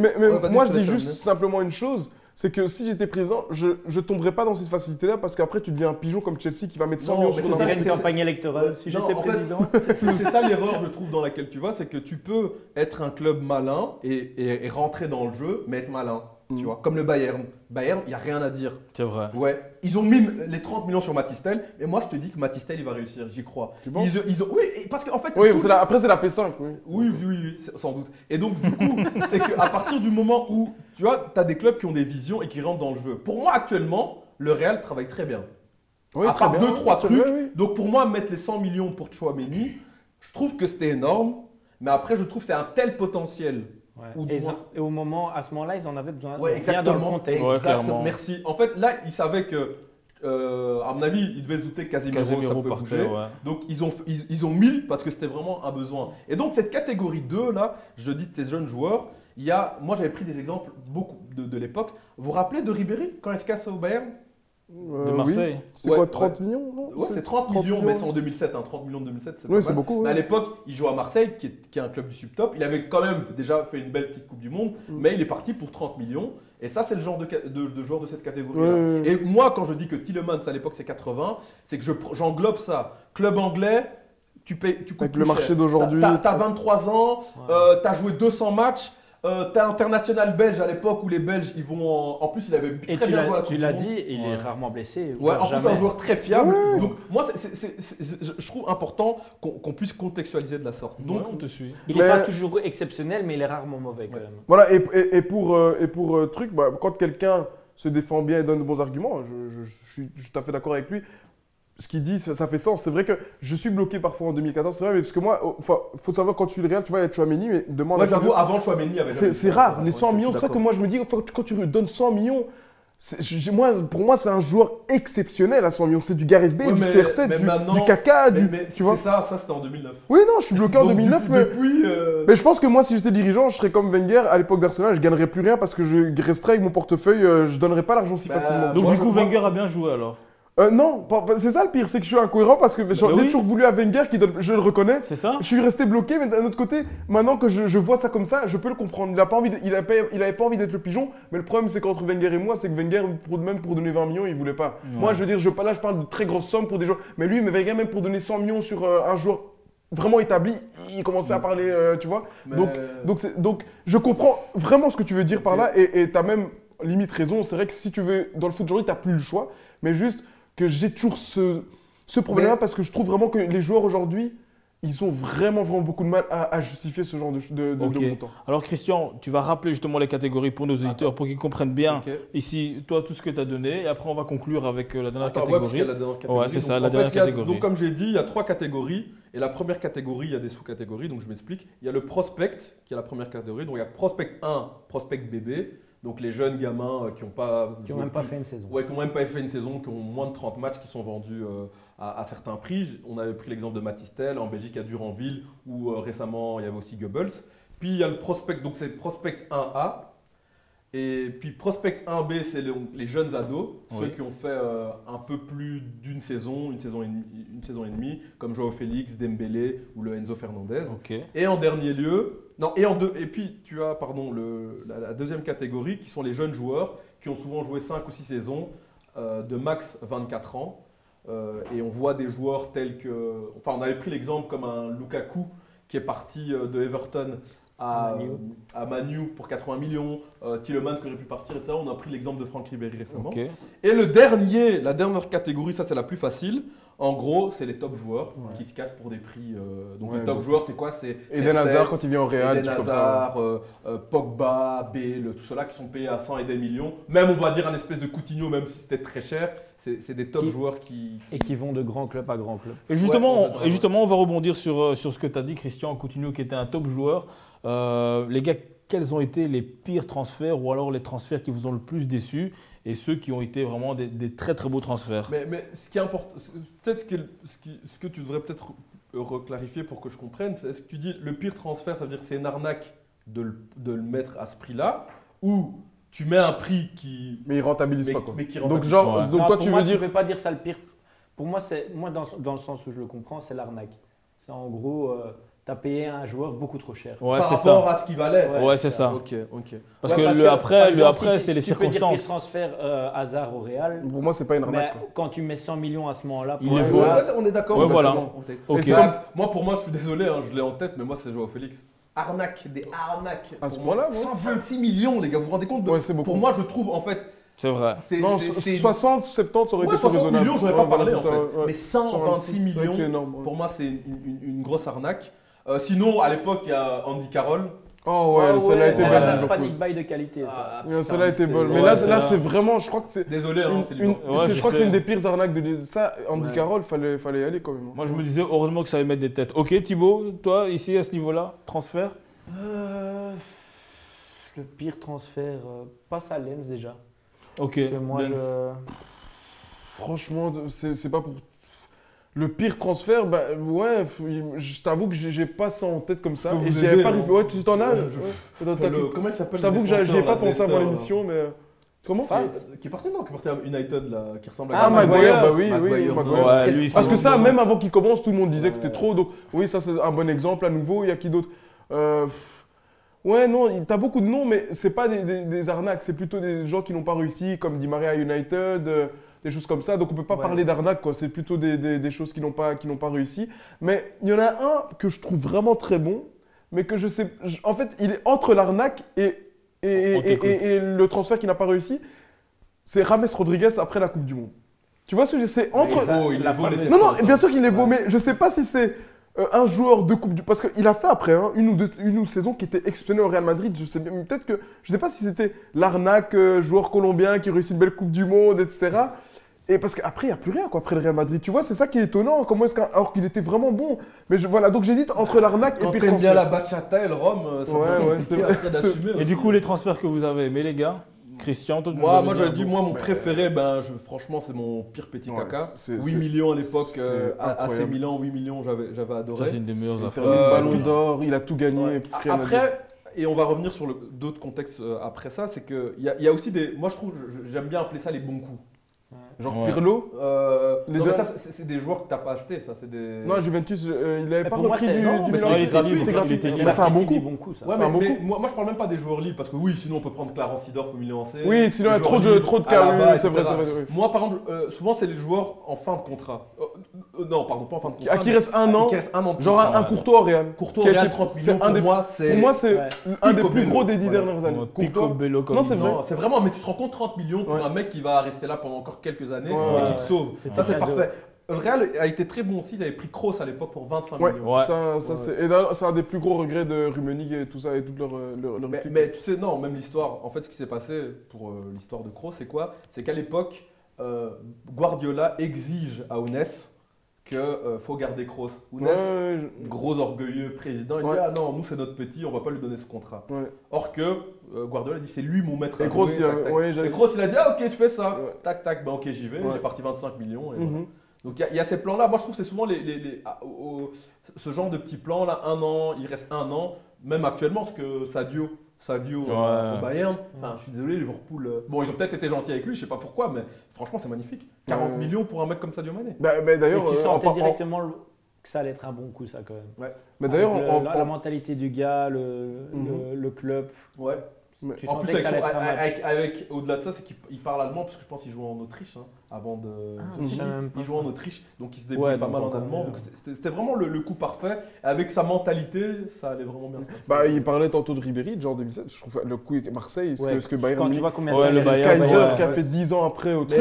moi, je dis juste simplement une chose c'est que si j'étais président, je ne tomberais pas dans cette facilité-là parce qu'après, tu deviens un pigeon comme Chelsea qui va mettre 100 Non, millions mais sur c'est une campagne électorale. Si j'étais président. C'est c'est ça l'erreur, je trouve, dans laquelle tu vas, c'est que tu peux être un club malin et, et- et rentrer dans le jeu, mais être malin. Tu Mm. vois, comme le Bayern. Bayern, il n'y a rien à dire. C'est vrai. Ouais, ils ont mis les 30 millions sur Matistel, et moi je te dis que Matistel il va réussir, j'y crois. Tu penses ils, ils ont, oui, parce qu'en fait, Oui, tous c'est la- après, c'est la P5. Oui. oui, oui, oui, oui, sans doute. Et donc, du coup, c'est qu'à partir du moment où, tu vois, tu as des clubs qui ont des visions et qui rentrent dans le jeu. Pour moi, actuellement, le Real travaille très bien. Oui, à part bien. deux, trois trucs. vrai, oui. Donc, pour moi, mettre les 100 millions pour Chouameni, je trouve que c'était énorme. Mais après, je trouve que c'est un tel potentiel. Ouais. Ou du Et, moins- ça- et au moment, à ce moment-là, ils en avaient besoin. Ouais, bien dans le exactement. contexte. Ouais, Exactement. Merci. En fait, là, ils savaient que, euh, à mon avis, ils devaient se douter que Casemiro, ça Casemiro pouvait partait, bouger. ouais. Donc ils ont, ils, ils ont mis parce que c'était vraiment un besoin. Et donc cette catégorie 2 là, je dis de ces jeunes joueurs, il y a, moi j'avais pris des exemples beaucoup de, de l'époque. Vous vous rappelez de Ribéry quand il se casse au Bayern? Euh, De oui. Marseille. C'est Ouais, quoi, ouais. 30 millions non Ouais, c'est 30, millions, mais c'est en 2007. Hein, 30 millions de 2007, c'est pas Oui, c'est mal. beaucoup. Mais à oui. l'époque, il jouait à Marseille, qui est, qui est un club du subtop. Il avait quand même déjà fait une belle petite Coupe du Monde, Mm. mais il est parti pour 30 millions. Et ça, c'est le genre de, ca- de, de joueur de cette catégorie. Ouais, ouais, ouais. Et moi, quand je dis que Tillemans à l'époque c'est 80, c'est que je j'englobe ça. Club anglais, tu payes, tu coûtes Avec plus le marché cher. d'aujourd'hui, T'as- T'as ça. 23 ans, Ouais. euh, t'as joué 200 matchs. Euh, t'as international belge à l'époque où les Belges ils vont en, en plus il avait Et très tu bien joué à la Coupe tu l'as dit, il Ouais. est rarement blessé. Ouais, en plus, jamais. un joueur très fiable. Donc, moi, c'est- c'est- c'est- c'est- je- trouve important qu'on qu'on puisse contextualiser de la sorte. Donc, Ouais, on te suit. Il n'est Mais- pas toujours exceptionnel, mais il est rarement mauvais quand même. Voilà, et, et- et pour, euh, et pour euh, truc, bah, quand quelqu'un se défend bien et donne de bons arguments, je, je- je suis tout à fait d'accord avec lui. Ce qu'il dit, ça, ça fait sens. C'est vrai que je suis bloqué parfois en 2014, c'est vrai, mais parce que moi, il faut savoir quand tu le Real, tu vois, il y a Chouameni, mais demande qui j'avoue, avant Chouameni, il y avait C'est rare, Ouais, les ouais, 100 je millions, c'est ça que moi je me dis, faut- quand tu lui donnes 100 millions, moi, pour moi c'est un joueur exceptionnel à 100 millions. C'est du Gareth Bale, Ouais, du mais- CR7, mais du, du Kaka, Mais, du, mais tu vois. ça, ça c'était en 2009. Oui, non, je suis bloqué en Donc, 2009, du- mais... Depuis. euh, Mais je pense que moi, si j'étais dirigeant, je serais comme Wenger à l'époque d'Arsenal, je gagnerais plus rien parce que je resterais avec mon portefeuille, euh, je donnerais pas l'argent si Bah, facilement. Donc du coup, Wenger a bien joué alors. Euh, non, c'est ça le pire, c'est que je suis incohérent parce que Bah ai oui. toujours voulu à Wenger qui donne, je le reconnais. C'est ça Je suis resté bloqué, mais d'un autre côté, maintenant que je, je vois ça comme ça, je peux le comprendre. Il a pas envie, de- il a pas, il avait pas envie d'être le pigeon, mais le problème c'est qu'entre Wenger et moi, c'est que Wenger, pour, même pour donner 20 millions, il voulait pas. Moi, je veux dire, je, là, je parle de très grosses sommes pour des joueurs, mais lui, mais Wenger même pour donner 100 millions sur euh, un joueur vraiment établi, il commençait à parler, euh, tu vois. mais- Donc, donc, donc, je comprends vraiment ce que tu veux dire par là, et tu as même limite raison. C'est vrai que si tu veux, dans le foot aujourd'hui, tu n'as plus le choix, mais juste que j'ai toujours ce, ce problème-là Mais- parce que je trouve vraiment que les joueurs aujourd'hui, ils ont vraiment, vraiment beaucoup de mal à, à justifier ce genre de, de, de- Ok. de montant. Alors Christian, tu vas rappeler justement les catégories pour nos auditeurs pour qu'ils comprennent bien ici, toi, tout ce que tu as donné. Et après, on va conclure avec euh, la dernière Attends, catégorie. Ouais, c'est ça, la dernière a- catégorie. Donc, comme j'ai dit, il y a trois catégories. Et la première catégorie, il y a des sous-catégories, donc je m'explique. Il y a le prospect, qui est la première catégorie. Donc il y a prospect 1, prospect bébé. Donc les jeunes gamins euh, qui n'ont pas. Qui même pas fait une saison. Ouais, qui n'ont même pas fait une saison, qui ont moins de 30 matchs, qui sont vendus euh, à, à certains prix. On avait pris l'exemple de Matistel, en Belgique, à Duranville, ou euh, récemment, il y avait aussi Goebbels. Puis il y a le prospect, donc c'est prospect 1A. Et puis prospect 1B, c'est les, les jeunes ados, Oui. ceux qui ont fait euh, un peu plus d'une saison, une saison, et demie, une saison et demie, comme Joao Félix, Dembélé ou le Enzo Fernandez. Et en dernier lieu, non, et, en deux, et puis tu as pardon, le, la, la deuxième catégorie qui sont les jeunes joueurs qui ont souvent joué 5 ou 6 saisons euh, de max 24 ans. Euh, et on voit des joueurs tels que. Enfin, on avait pris l'exemple comme un Lukaku qui est parti euh, de Everton à, Manu. à Manu pour 80 millions, euh, Tielemans qui aurait pu partir, etc. On a pris l'exemple de Franck Ribéry récemment. Et le dernier, la dernière catégorie, ça c'est la plus facile. En gros, c'est les top joueurs Ouais. qui se cassent pour des prix. euh, donc Ouais, les top joueurs, c'est quoi C'est Eden CR7, Hazard quand il vient au Real, Eden trucs comme ça. Hazard, euh, euh, Pogba, Bale, tout cela qui sont payés à 100 et des millions. Même on va dire un espèce de Coutinho, même si c'était très cher. C'est des top Qui- joueurs qui. Et qui vont de grand club à grand club. Et justement, Ouais, on et justement, on va rebondir sur, sur ce que tu as dit, Christian Coutinho, qui était un top joueur. Euh, les gars, quels ont été les pires transferts ou alors les transferts qui vous ont le plus déçu? Et ceux qui ont été vraiment des, des très très beaux transferts Mais, mais ce qui est important, peut-être ce, que- ce, ce que tu devrais peut-être re- reclarifier pour que je comprenne, c'est est-ce que tu dis le pire transfert, ça veut dire que c'est une arnaque de le, de le mettre à ce prix-là, ou tu mets un prix qui. Mais il rentabilise Mais- pas quoi. mais qui donc rentabilise genre, pas. donc Non, toi tu moi, veux dire Tu ne peux pas dire ça le pire. Pour moi, c'est moi dans, dans le sens où je le comprends, c'est l'arnaque. C'est en gros, tu as payé un joueur beaucoup trop cher. Ouais, par c'est rapport ça. à ce qu'il valait. Ouais, c'est ça. Ok, ok. Parce Ouais, que le après, le après si- c'est les si tu peux dire circonstances. transfère euh, hasard au Real. Pour moi, c'est pas une Mais arnaque. quand tu mets 100 millions à ce moment-là, Il pour les un vaut. on est d'accord. Est voilà. d'accord. Ok. Et ça, moi, pour moi, je suis désolé, hein, je l'ai en tête, mais moi, c'est Joao Félix. Arnaque, des arnaques. À ce ouais. 126 millions, les gars, vous vous rendez compte de- Ouais, c'est beaucoup. Pour moi, je trouve, en fait, C'est vrai. c'est. Non, c'est- so- c'est- 60, 70, ça aurait Ouais, été plus 60 raisonnable. millions, j'en ai pas parlé, c'est en ça, fait. ouais. Mais 126 c'est vrai que millions, c'est énorme. Pour moi, c'est une, une- une grosse arnaque. Euh, sinon, à l'époque, il y a Andy Carroll. Oh ouais, Ah celle-là a été ouais, belle. ça, Liverpool. panic buy de qualité. ça. Ah, Celle-là bonne. Mais ouais, là, là c'est vraiment, je crois que c'est. Désolé, hein, une- c'est une- c'est- je je crois que c'est une des pires arnaques de ça. Andy Ouais. Carroll, fallait, fallait y aller quand même. Moi, je me disais, heureusement que ça allait mettre des têtes. Ok, Thibaut, toi, ici, à ce niveau-là, transfert? Euh, le pire transfert, euh, passe à Lens déjà. Ok. Parce que moi, Lens. je... Franchement, c'est c'est pas pour. Le pire transfert, bah ouais, je t'avoue que j'ai pas ça en tête comme ça. Et vous j'y avais aider, pas hein. Ouais, tu t'en as comment il s'appelle Je t'avoue le que j'y ai défenseur, pas pensé avant l'émission, mais. Comment là, qui- Qui est parti, non Qui est parti à United, là, qui ressemble à Ah, Ah, Maguire, bah oui, oui, Maguire. Ouais, lui, Parce que ça, même avant qu'il commence, tout le monde disait que c'était Ouais. trop. Donc, oui, ça, c'est un bon exemple à nouveau. Il y a qui d'autre? Euh, Ouais, non, t'as beaucoup de noms, mais c'est pas des, des- des arnaques. C'est plutôt des gens qui n'ont pas réussi, comme Di Maria United, euh, des choses comme ça. Donc, on peut pas Ouais. parler d'arnaque, quoi. C'est plutôt des, des- des choses qui n'ont pas, qui n'ont pas réussi. Mais il y en a un que je trouve vraiment très bon, mais que je sais. En fait, il est entre l'arnaque et, et, et- On t'écoute. et- et le transfert qui n'a pas réussi. C'est Rames Rodriguez après la Coupe du Monde. Tu vois ce que je sais entre. Il vaut, il la vaut les Non, non, bien sûr qu'il les vaut, mais je sais pas si c'est euh, un joueur de Coupe du... Parce qu'il a fait après hein, une, ou deux, une ou deux saisons qui était exceptionnelle au Real Madrid. Je sais peut-être que... Je sais pas si c'était l'arnaque, euh, joueur colombien qui réussit une belle Coupe du Monde, etc. Et parce qu'après, il n'y a plus rien quoi, après le Real Madrid. Tu vois, c'est ça qui est étonnant. Comment est-ce qu'un... Alors qu'il était vraiment bon. Mais je- voilà, donc j'hésite entre l'arnaque et Quand puis t'aimes bien la bachata et le rhum, euh, c'est Ouais, ouais, compliqué c'est vrai. après d'assumer Et aussi. du coup, les transferts que vous avez aimés, les gars? Christian, toi, Moi, moi j'avais dit, moi, mon Mais- préféré, ben, je, franchement, c'est mon pire petit Ouais, caca. c'est- 8 c'est- millions à l'époque, euh, incroyable. Milan, 8 millions, j'avais j'avais Ça, adoré. c'est une des meilleures affaires. le Euh, ballon d'or, il a tout gagné. Ouais. et. Après, et on va revenir sur le- d'autres contextes euh, après ça, c'est qu'il y, a- y a aussi des. Moi, je trouve, j'aime bien appeler ça les bons coups. Genre Ouais. Pirlo. Euh, Les non, mais deux- ça, c'est des joueurs que t'as pas acheté, ça, c'est des. Non, Juventus, euh, il n'avait Mais pas pour moi, repris du, non, du Milan c'est gratuit, C'est il gratuit. était- C'est Bah, c'est un bon coup. ça. Ouais, mais, un bon mais coup. moi, moi, je parle même pas des joueurs libres parce que oui, sinon on peut prendre Clarence Sidorf au Milan AC. Oui, sinon il y a trop de, trop de cas, oui, c'est vrai, c'est. Moi, par exemple, euh, souvent c'est les joueurs en fin de contrat. Non, pardon, pas en fin de contrat. À qui reste un à an, qui reste un an de genre contrat, un. Courtois au Real. Courtois qui a Real été- 30 c'est millions, un pour des- moi, c'est. Pour moi, c'est Ouais. un des plus gros des dix Voilà. dernières années. Non, c'est vrai. C'est vraiment, mais tu te rends compte 30 millions pour un mec qui va rester là pendant encore quelques années Ouais, et qui te sauve. Ça, c'est parfait. Le Real a été très bon aussi. Ils avaient pris Kroos à l'époque pour 25 Ouais, millions. Ouais. ça, ça Ouais. c'est. Et d'ailleurs, c'est un des plus gros regrets de Rummenigge et tout ça et toute leur, euh, leur, leur Mais, tu sais, non, même l'histoire, en fait, ce qui s'est passé pour euh, l'histoire de Kroos, c'est quoi? C'est qu'à l'époque, euh, Guardiola exige à Ounes que euh, faut garder Kroos. Ounes, Ouais, ouais, je- gros orgueilleux président, il Ouais. dit ah non, nous c'est notre petit, on va pas lui donner ce contrat. Or que euh, Guardiola dit c'est lui mon maître. Et Kroos, il a- il dit ah ok tu fais ça, tac tac, bah ok j'y vais. Il est parti 25 millions. Et voilà. Mhm. Donc il y a- il y, a ces plans-là. Moi je trouve que c'est souvent les, les- les- ah, au- ce genre de petits plans là, un an, il reste un an, même actuellement parce que Sadio. Sadio euh, Ouais. au Bayern. Enfin, je suis désolé, Liverpool. euh, Bon, ils ont peut-être été gentils avec lui, je sais pas pourquoi, mais franchement, c'est magnifique. 40 Ouais. millions pour un mec comme Sadio Mané. Bah, bah, Et d'ailleurs, tu euh, en sentais en- directement le- que ça allait être un bon coup, ça, quand même. mais d'ailleurs, la, en- la mentalité du gars, le, le, le club. Ouais. Mais- Tu En plus, avec, au-delà de ça, c'est qu'il il parle allemand parce que je pense qu'il joue en Autriche hein, avant de. Ah, Si, si, il joue en Autriche, donc il se débrouille Ouais, pas mal en allemand. Donc c'était- vraiment le, le coup parfait. Avec sa mentalité, ça allait vraiment bien se passer. Bah, il parlait tantôt de Ribéry, genre 2007. Je trouve le coup avec Marseille, ce, Ouais, que, ce que Bayern quand tu vois combien Ouais, de temps le Bayern, ouais, qui a ouais. fait 10 ans après au truc.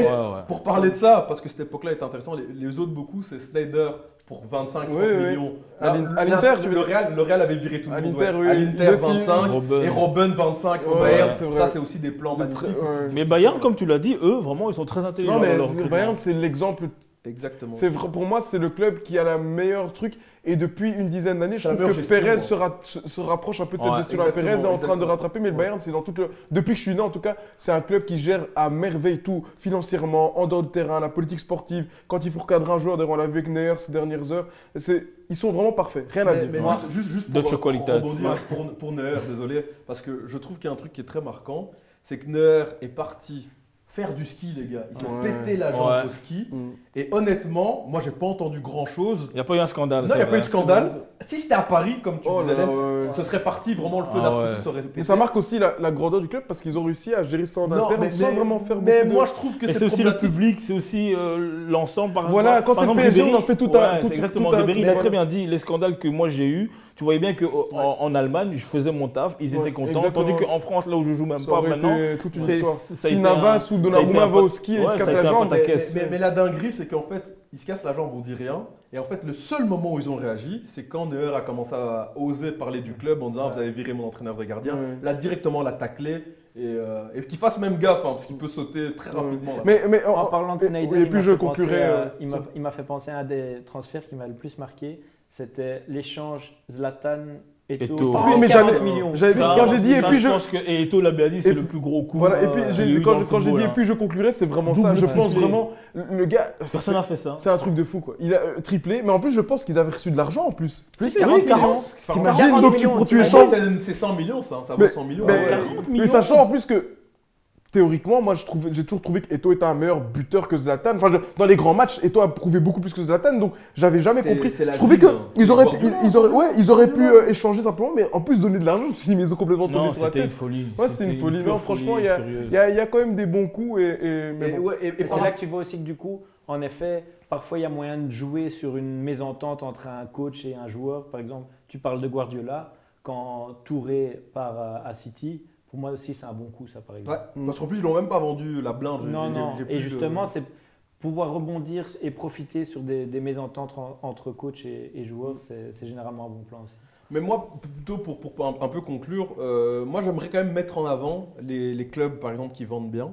Pour parler de ça, parce que cette époque-là est intéressante, les, les autres beaucoup, c'est Snyder pour 25 30 Oui, oui. millions. Là, à l'Inter, tu le, veux- Real, le Real avait viré tout le À monde. l'Inter, ouais. oui. À l'Inter aussi- 25 Robben. et Robben 25 au Ouais, Bayern. Ça, c'est aussi des plans magnifiques. ouais. Mais Bayern, comme tu l'as dit, eux, vraiment, ils sont très intelligents Non, mais dans leur c'est- recrutement. Bayern, c'est l'exemple. Exactement. C'est vrai, pour moi, c'est le club qui a la meilleure truc. Et depuis une dizaine d'années, je trouve que gestion, moi. se, ra- se- se rapproche un peu de cette Ouais, gestion-là. Perez est en train de rattraper, mais le Ouais. Bayern, c'est dans toute le... Depuis que je suis né, en tout cas, c'est un club qui gère à merveille tout, financièrement, en dehors de terrain, la politique sportive. Quand il faut recadrer un joueur, d'ailleurs, on l'a vu avec Neuer ces dernières heures. C'est- Ils sont vraiment parfaits, rien à dire. mais Ouais. juste, juste, pour, pour rebondir pour, pour Neuer, désolé, parce que je trouve qu'il y a un truc qui est très marquant, c'est que Neuer est parti faire du ski, les gars. Il s'est Ouais. pété la jambe Ouais. au ski. Et honnêtement, moi, j'ai pas entendu grand-chose. Il n'y a pas eu un scandale. Non, il n'y a pas eu de scandale. Si c'était à Paris, comme tu Oh disais, là ouais, ce serait parti vraiment le feu Ah d'artifice ouais. serait Mais pété. ça marque aussi la, la grandeur du club parce qu'ils ont réussi à gérer ça en Non, interne mais, sans mais- vraiment faire mais beaucoup de- moi, je trouve que Et c'est aussi le public, c'est aussi euh, l'ensemble. Par Voilà, exemple, quand c'est le PSG, on en fait tout un- c'est exactement. Ribéry, il mais a très bien dit les scandales que moi j'ai eu. Tu voyais bien qu'en en, en Allemagne, je faisais mon taf, ils Ouais, étaient contents. exactement. Tandis qu'en France, là où je joue même Ça pas maintenant, toute une c'est- histoire. Si Navas un- ou Donnarumma va au ski et il se casse la jambe. Mais, caisse. mais- mais la dinguerie, c'est qu'en fait, ils se cassent la jambe, on dit rien. Et en fait, le seul moment où ils ont réagi, c'est quand Neuer a commencé à oser parler du club en disant Vous avez viré mon entraîneur vrai gardien. Ouais. Là, directement, l'a taclé. Et, euh, et qu'il fasse même gaffe, hein, parce qu'il peut sauter très Ouais. rapidement. là. Mais, mais En parlant de Snyder, et il puis m'a je fait penser conclurai. à- euh, il m'a- il m'a fait penser à un des transferts qui m'a le plus marqué. C'était l'échange Zlatan et Eto'o. Plus Ah, mais 40 j'avais- millions. j'avais vu quand j'ai dit, et puis je pense que et Eto'o l'a bien dit, c'est et- le plus gros coup. Voilà, et euh, puis j'ai- qu'il y a eu quand, j'ai dit, et puis je conclurai, c'est vraiment Double ça. Je pense triplé. vraiment, le gars, ça, Personne n'a c'est fait ça. c'est un truc de fou quoi. Il a euh, triplé, mais en plus, je pense qu'ils avaient reçu de l'argent en plus. Plus Oui, 40 40. millions. T'imagines 40 donc tu, échanges. c'est c'est 100 millions, ça. Ça vaut Mais- 100 millions. mais- ouais. 40 Mais millions. sachant en plus que théoriquement, moi j'ai toujours trouvé qu'Eto était un meilleur buteur que Zlatan. Enfin, je- dans les grands matchs, Eto a prouvé beaucoup plus que Zlatan, donc j'avais jamais compris. Je trouvais cible, que hein. ils C'est auraient, ils, auraient, ouais, ils auraient pu euh, échanger simplement, mais en plus donner de l'argent, je me suis dit, mais ils ont complètement tombé Non, sur la c'était une tête. folie. Ouais, c'était une folie. Non, franchement, il y a, y a- y a quand même des bons coups. Et, et- mais Et, bon. ouais, et- et Et par- c'est là que tu vois aussi que du coup, en effet, parfois il y a moyen de jouer sur une mésentente entre un coach et un joueur. Par exemple, tu parles de Guardiola, quand Touré part à, à City, pour moi aussi c'est un bon coup ça par exemple. Ouais, parce qu'en plus, ils l'ont même pas vendu la blinde. Non, j'ai- non. Et de- justement, c'est pouvoir rebondir et profiter sur des, des mésententes en- entre coach et, et joueur, c'est c'est généralement un bon plan aussi. Mais moi, plutôt pour, pour un, un peu conclure, euh, moi j'aimerais quand même mettre en avant les, les clubs par exemple qui vendent bien.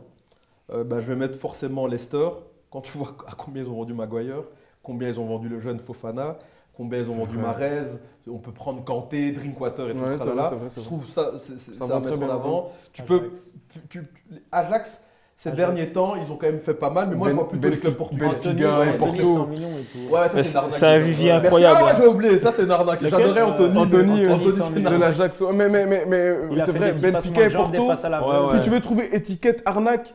Euh, bah, je vais mettre forcément Leicester. Quand tu vois à combien ils ont vendu Maguire, combien ils ont vendu le jeune Fofana, combien ils ont vendu. Marez, on peut prendre Kanté, Drinkwater et tout Ouais, ça. c'est vrai, c'est vrai, c'est Je trouve ça, c'est- Ça ça, mettre en avant. Tu Ajax. peux, tu- tu- Ajax, ces Ajax. derniers temps, ils ont quand même fait pas mal, mais moi je Ben- vois plutôt les clubs portugais. Benfica, ouais, ouais, Porto. 100 millions et tout. Ouais, ça c'est un vivier incroyable, Ah ouais, j'ai oublié, ça c'est une arnaque. J'adorais Anthony. Anthony, Anthony, Anthony, de l'Ajax. Mais, mais, mais, mais c'est vrai, Benfica et Porto, si tu veux trouver étiquette arnaque,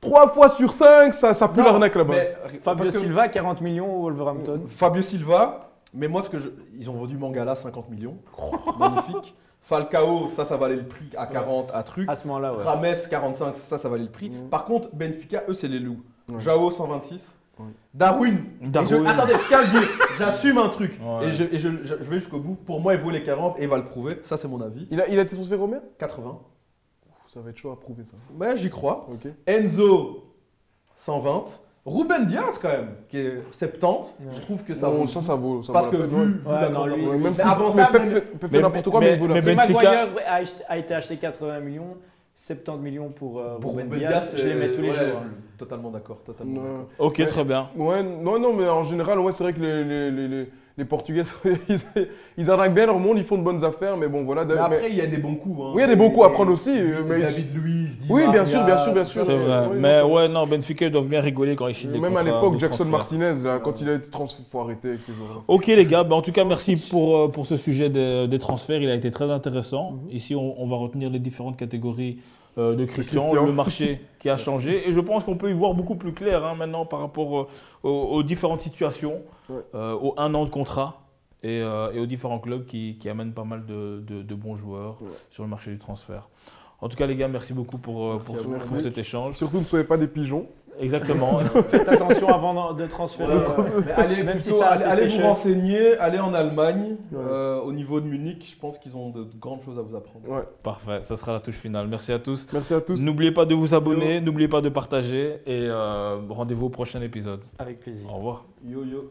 3 fois sur 5, ça, ça pue l'arnaque là-bas. Fabio parce que- Silva, 40 millions au Wolverhampton. Fabio Silva, mais moi, ce que je... ils ont vendu Mangala 50 millions. Magnifique. Falcao, ça, ça valait le prix à 40 à truc. À ce moment-là, ouais. Rames 45, ça, ça valait le prix. Mm. Par contre, Benfica, eux, c'est les loups. Ouais. Jao 126. Ouais. Darwin. Et Darwin. je- Attendez, je tiens à le dire. J'assume un truc. Ouais. Et, je, et je- je- je vais jusqu'au bout. Pour moi, il vaut les 40 et il va le prouver. Ça, c'est mon avis. Il a, il a été transféré au combien 80. Ça va être chaud à prouver ça. Ouais, j'y crois. Ok. Enzo 120. Ruben Diaz, quand même, qui est 70. Ouais. Je trouve que ça vaut. ça, ça vaut. ça Parce vaut que vu, vu Ouais, la non, lui- même Mais si avant mais ça, fait mais- n'importe quoi, mais, mais- il vaut la mais peine. Si Benfica- Maguire a, a été acheté 80 millions, 70 millions pour, euh, Pour Ruben Ben Diaz, Diaz, je les mets tous les ouais, jours. hein. Totalement d'accord, totalement. Ok, très bien. Ouais, non, non, mais en général, ouais, c'est vrai que les, les, les, les- les Portugais, ils, ils arnaquent bien leur monde, ils font de bonnes affaires, mais bon, voilà. Mais mais- après, il y a des bons coups. hein. Oui, il y a des bons coups à prendre aussi, David- mais- David Luiz, Oui, bien sûr, bien sûr, bien sûr. C'est vrai. mais ouais, non, Benfica ils doivent bien rigoler quand ils signent des Même à l'époque, Jackson transfert. Martinez, là, quand il a été transféré, faut arrêter avec ces joueurs-là. Ok les gars, bah, en tout cas merci pour, euh, pour ce sujet des, des transferts, il a été très intéressant. Mhm. Ici on, on va retenir les différentes catégories euh, de Christian, Christian. le marché qui a changé et je pense qu'on peut y voir beaucoup plus clair hein, maintenant par rapport euh, aux, aux différentes situations, Ouais. euh, aux un an de contrat et, et aux différents clubs qui, qui amènent pas mal de, de- de bons joueurs Ouais. sur le marché du transfert. En tout cas les gars, merci beaucoup pour, euh, Merci pour, vous. cet échange. Surtout, ne soyez pas des pigeons. Exactement. Faites attention avant de transférer. Ouais, ouais, ouais. Mais allez, Même si ça a allez, allez vous renseigner, allez en Allemagne, Ouais. euh, au niveau de Munich, je pense qu'ils ont de grandes choses à vous apprendre. Ouais. Parfait, ça sera la touche finale. Merci à tous. Merci à tous. N'oubliez pas de vous abonner, n'oubliez pas de partager et euh, rendez-vous au prochain épisode. Avec plaisir. Au revoir. Yo yo.